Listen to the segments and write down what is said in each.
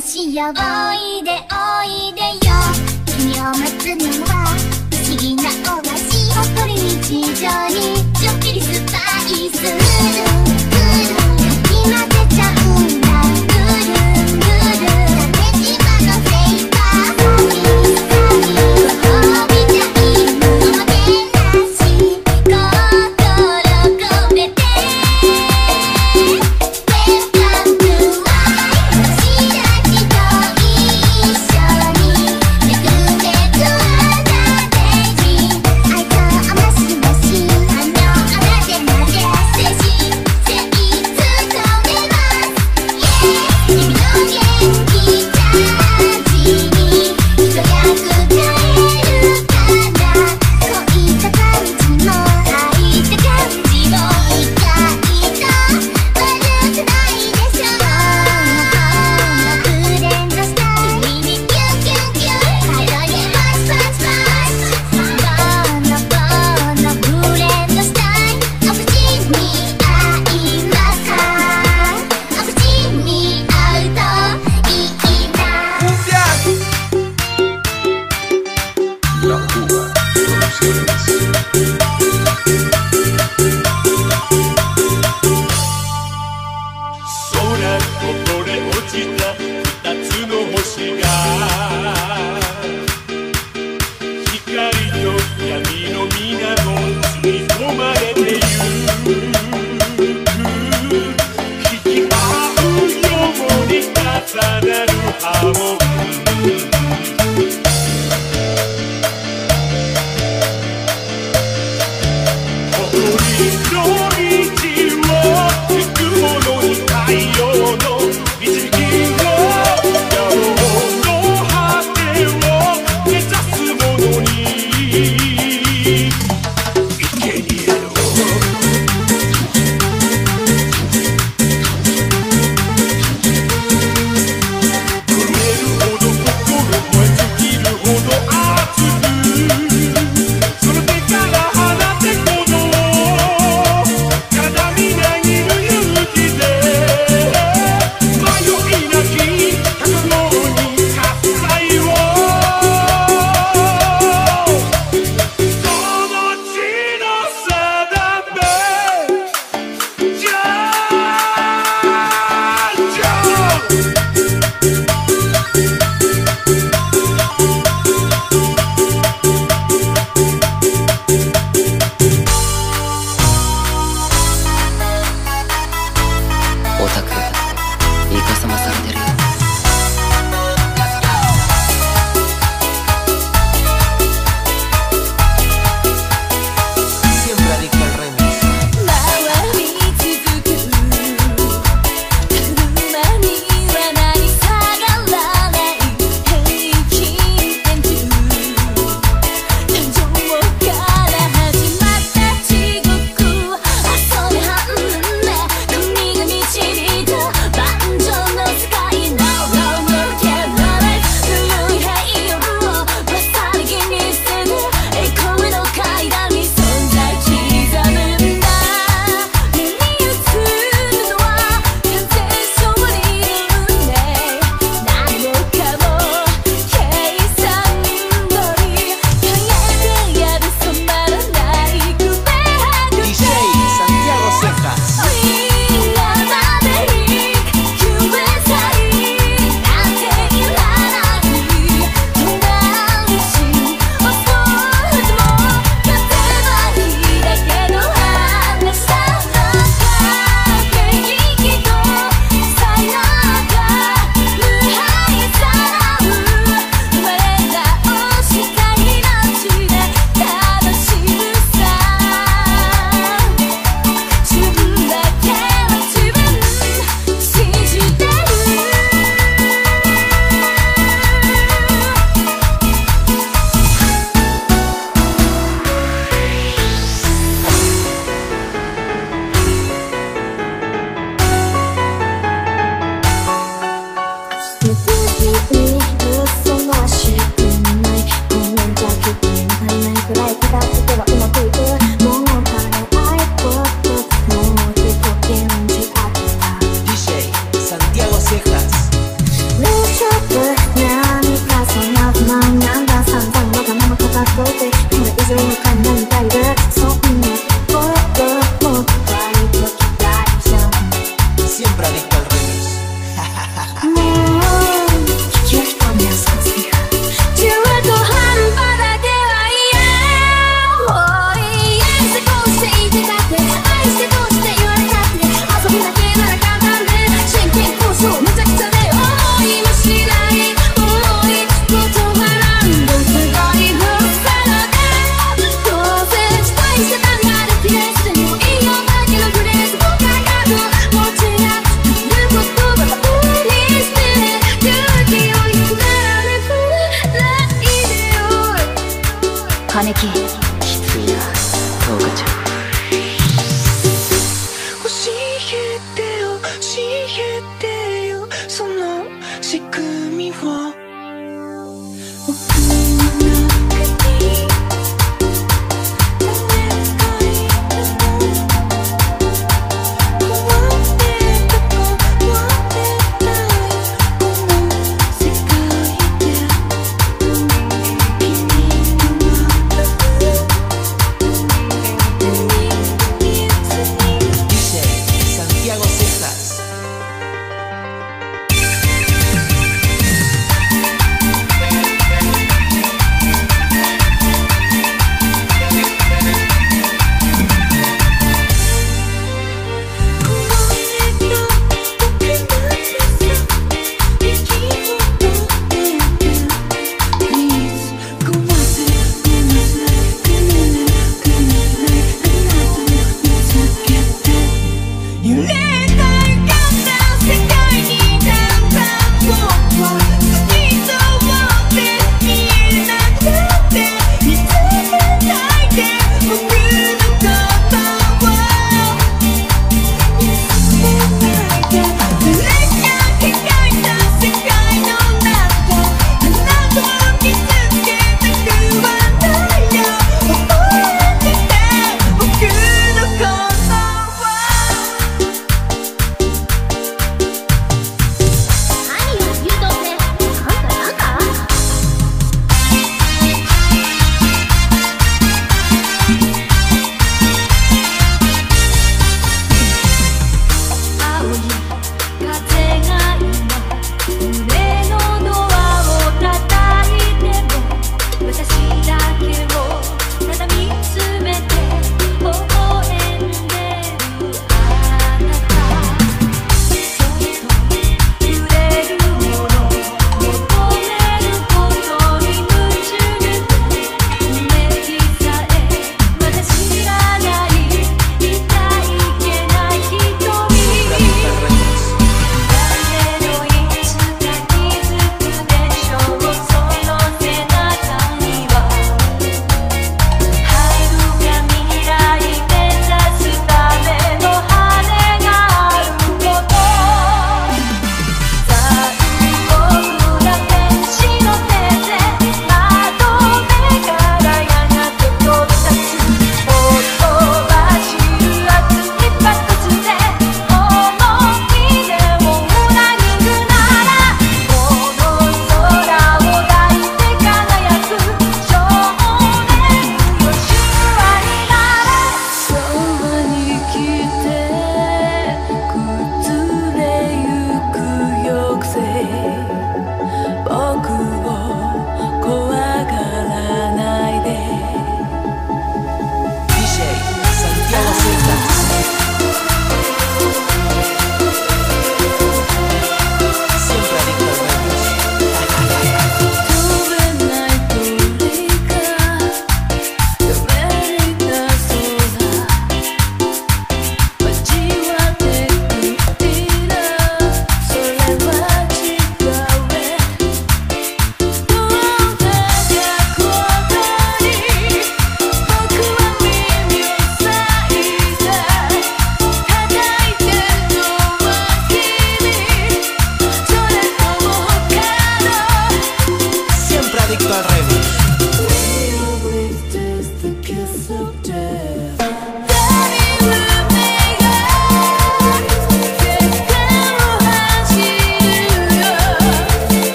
需要帮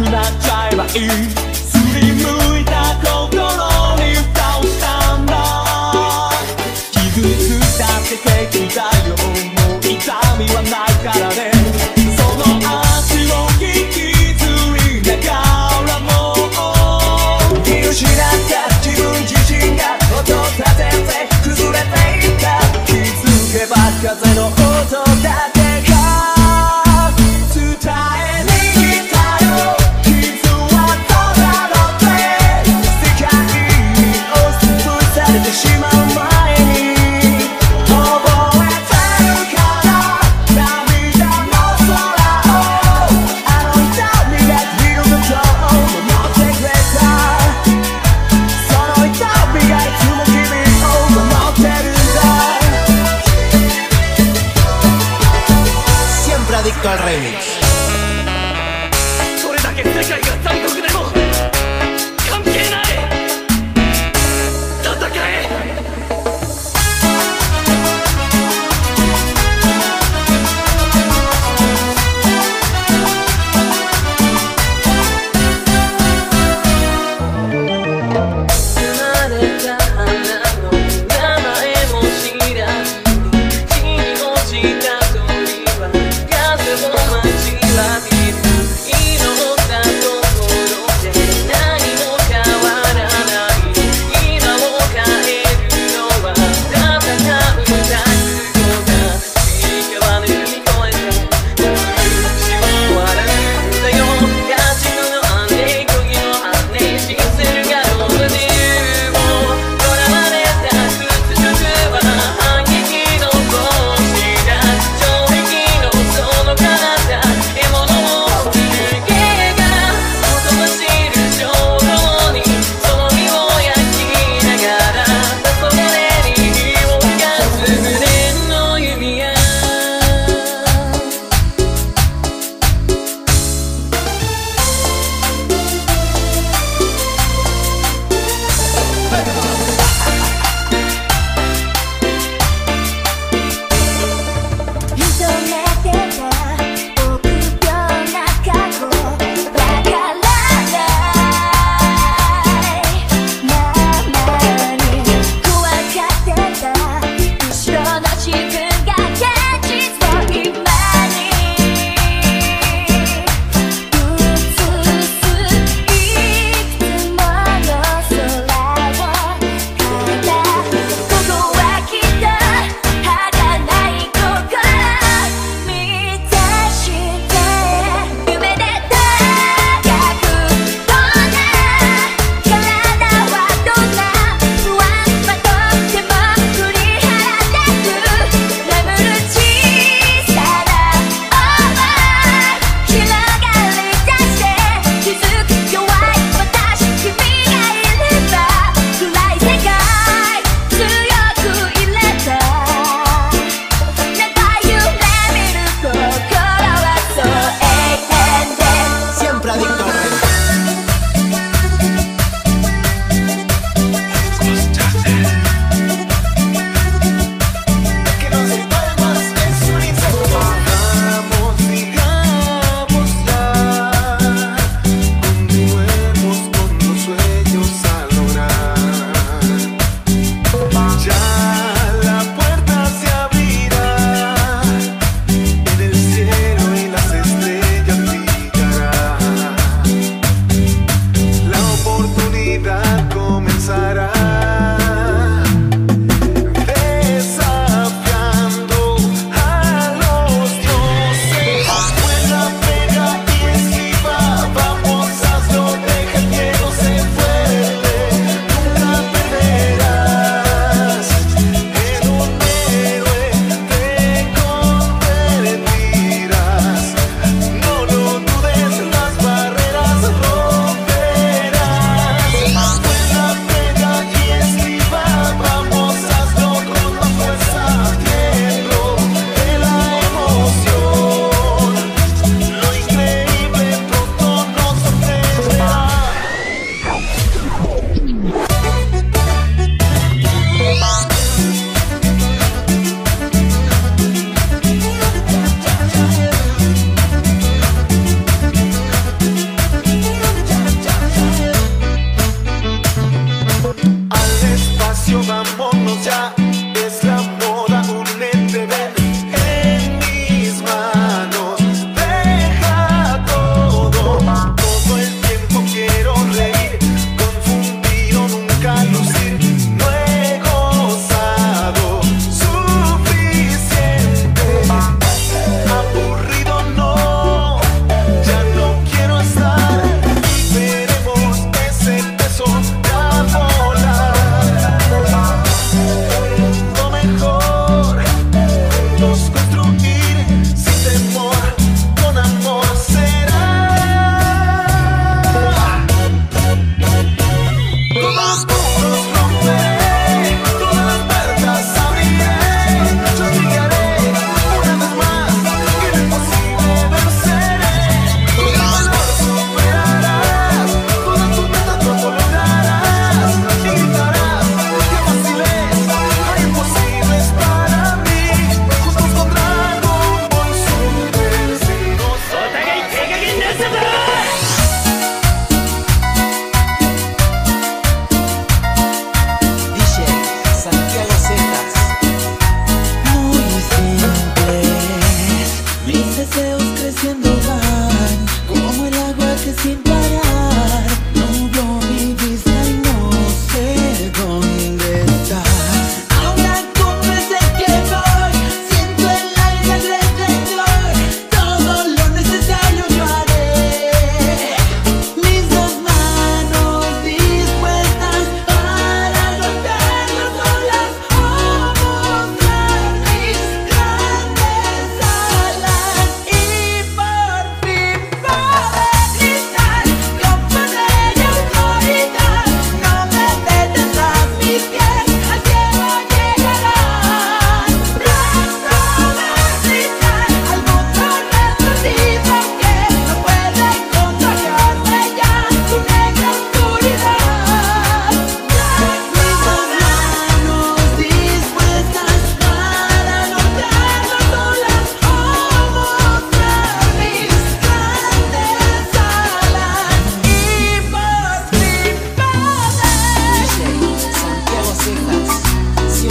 くなっちゃえばいい。すりむいた心に蓋をしたんだ。傷つったって平気だよもう痛みはない。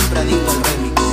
compra de inconfémico.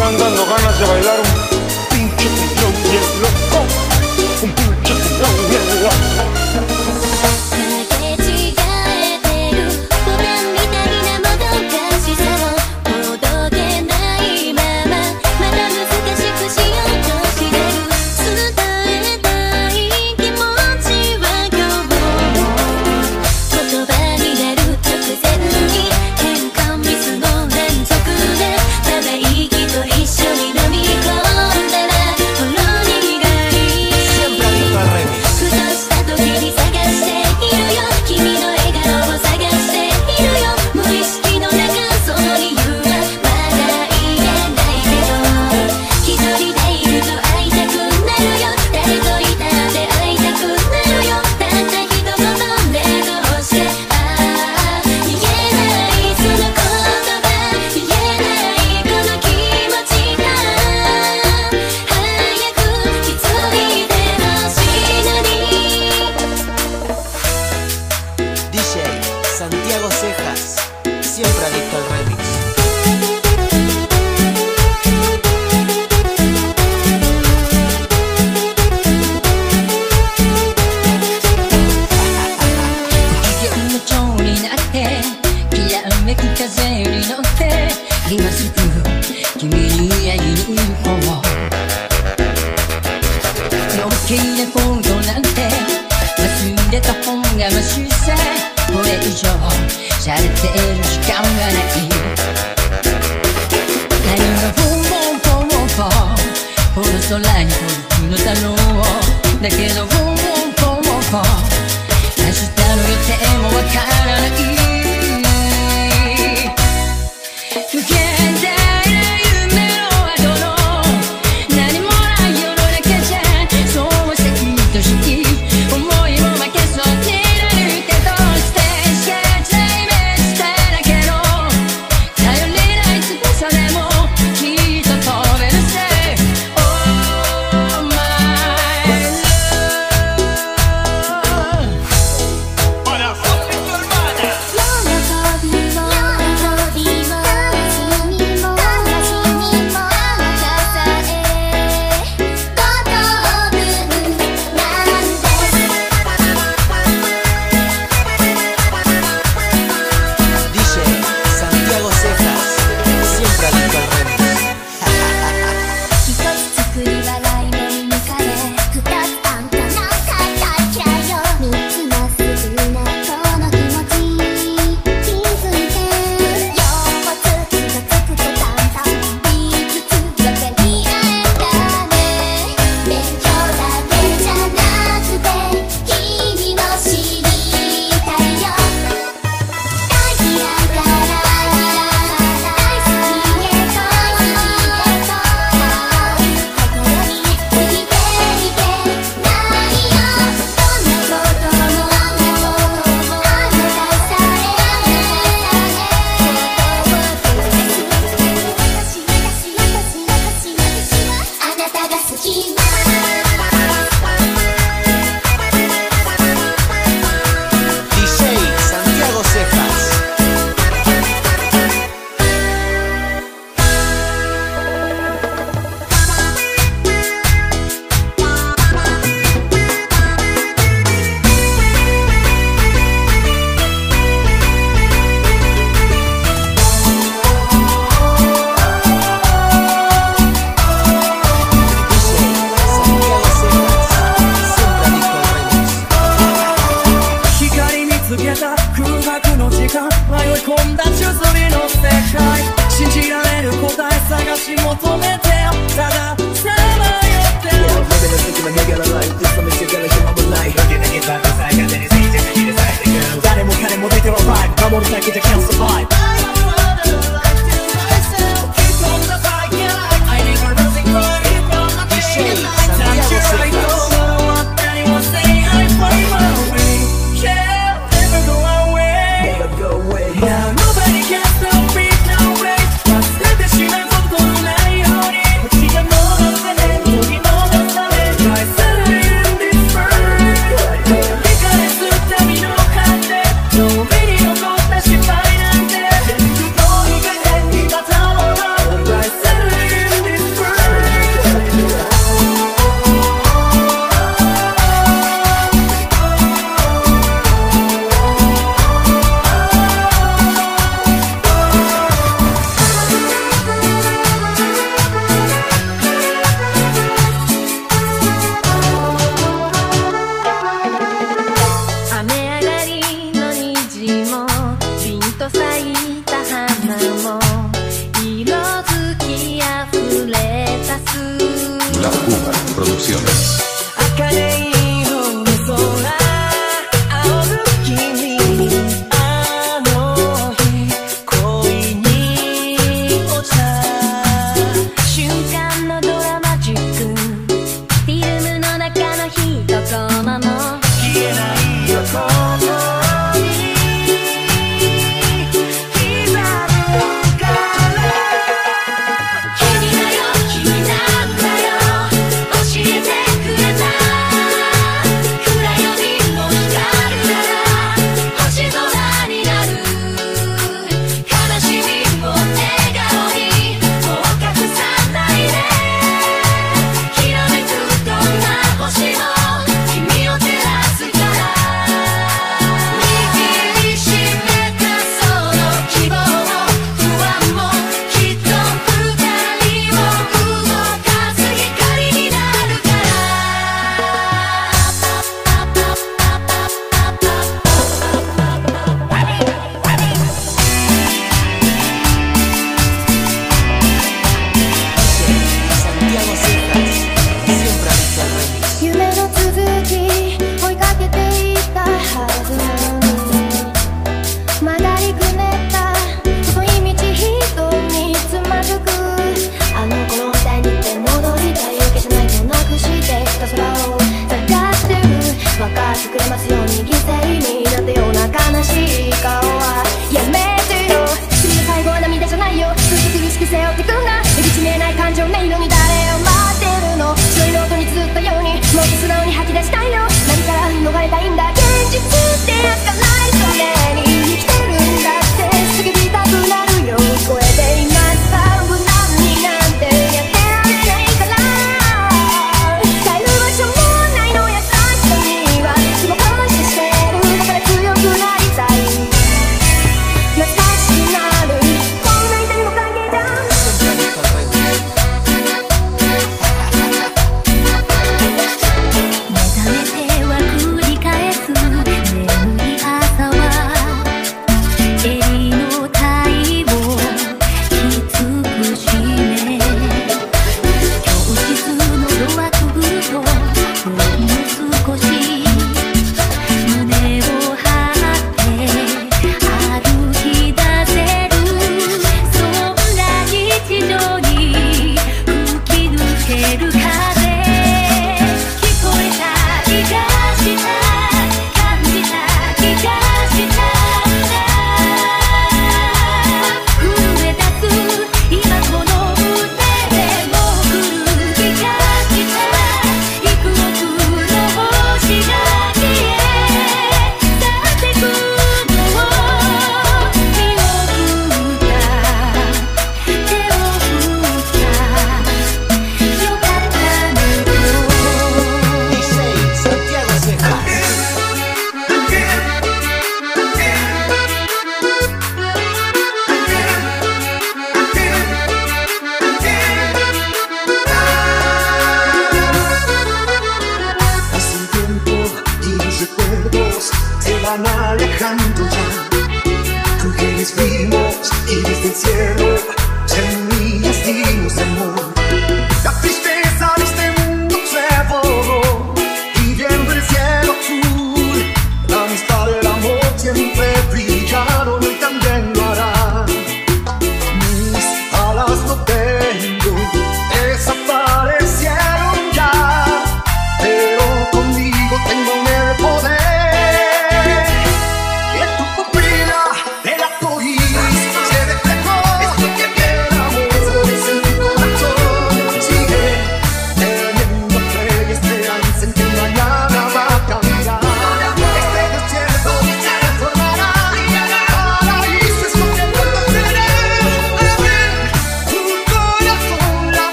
están ganas de bailar un うだ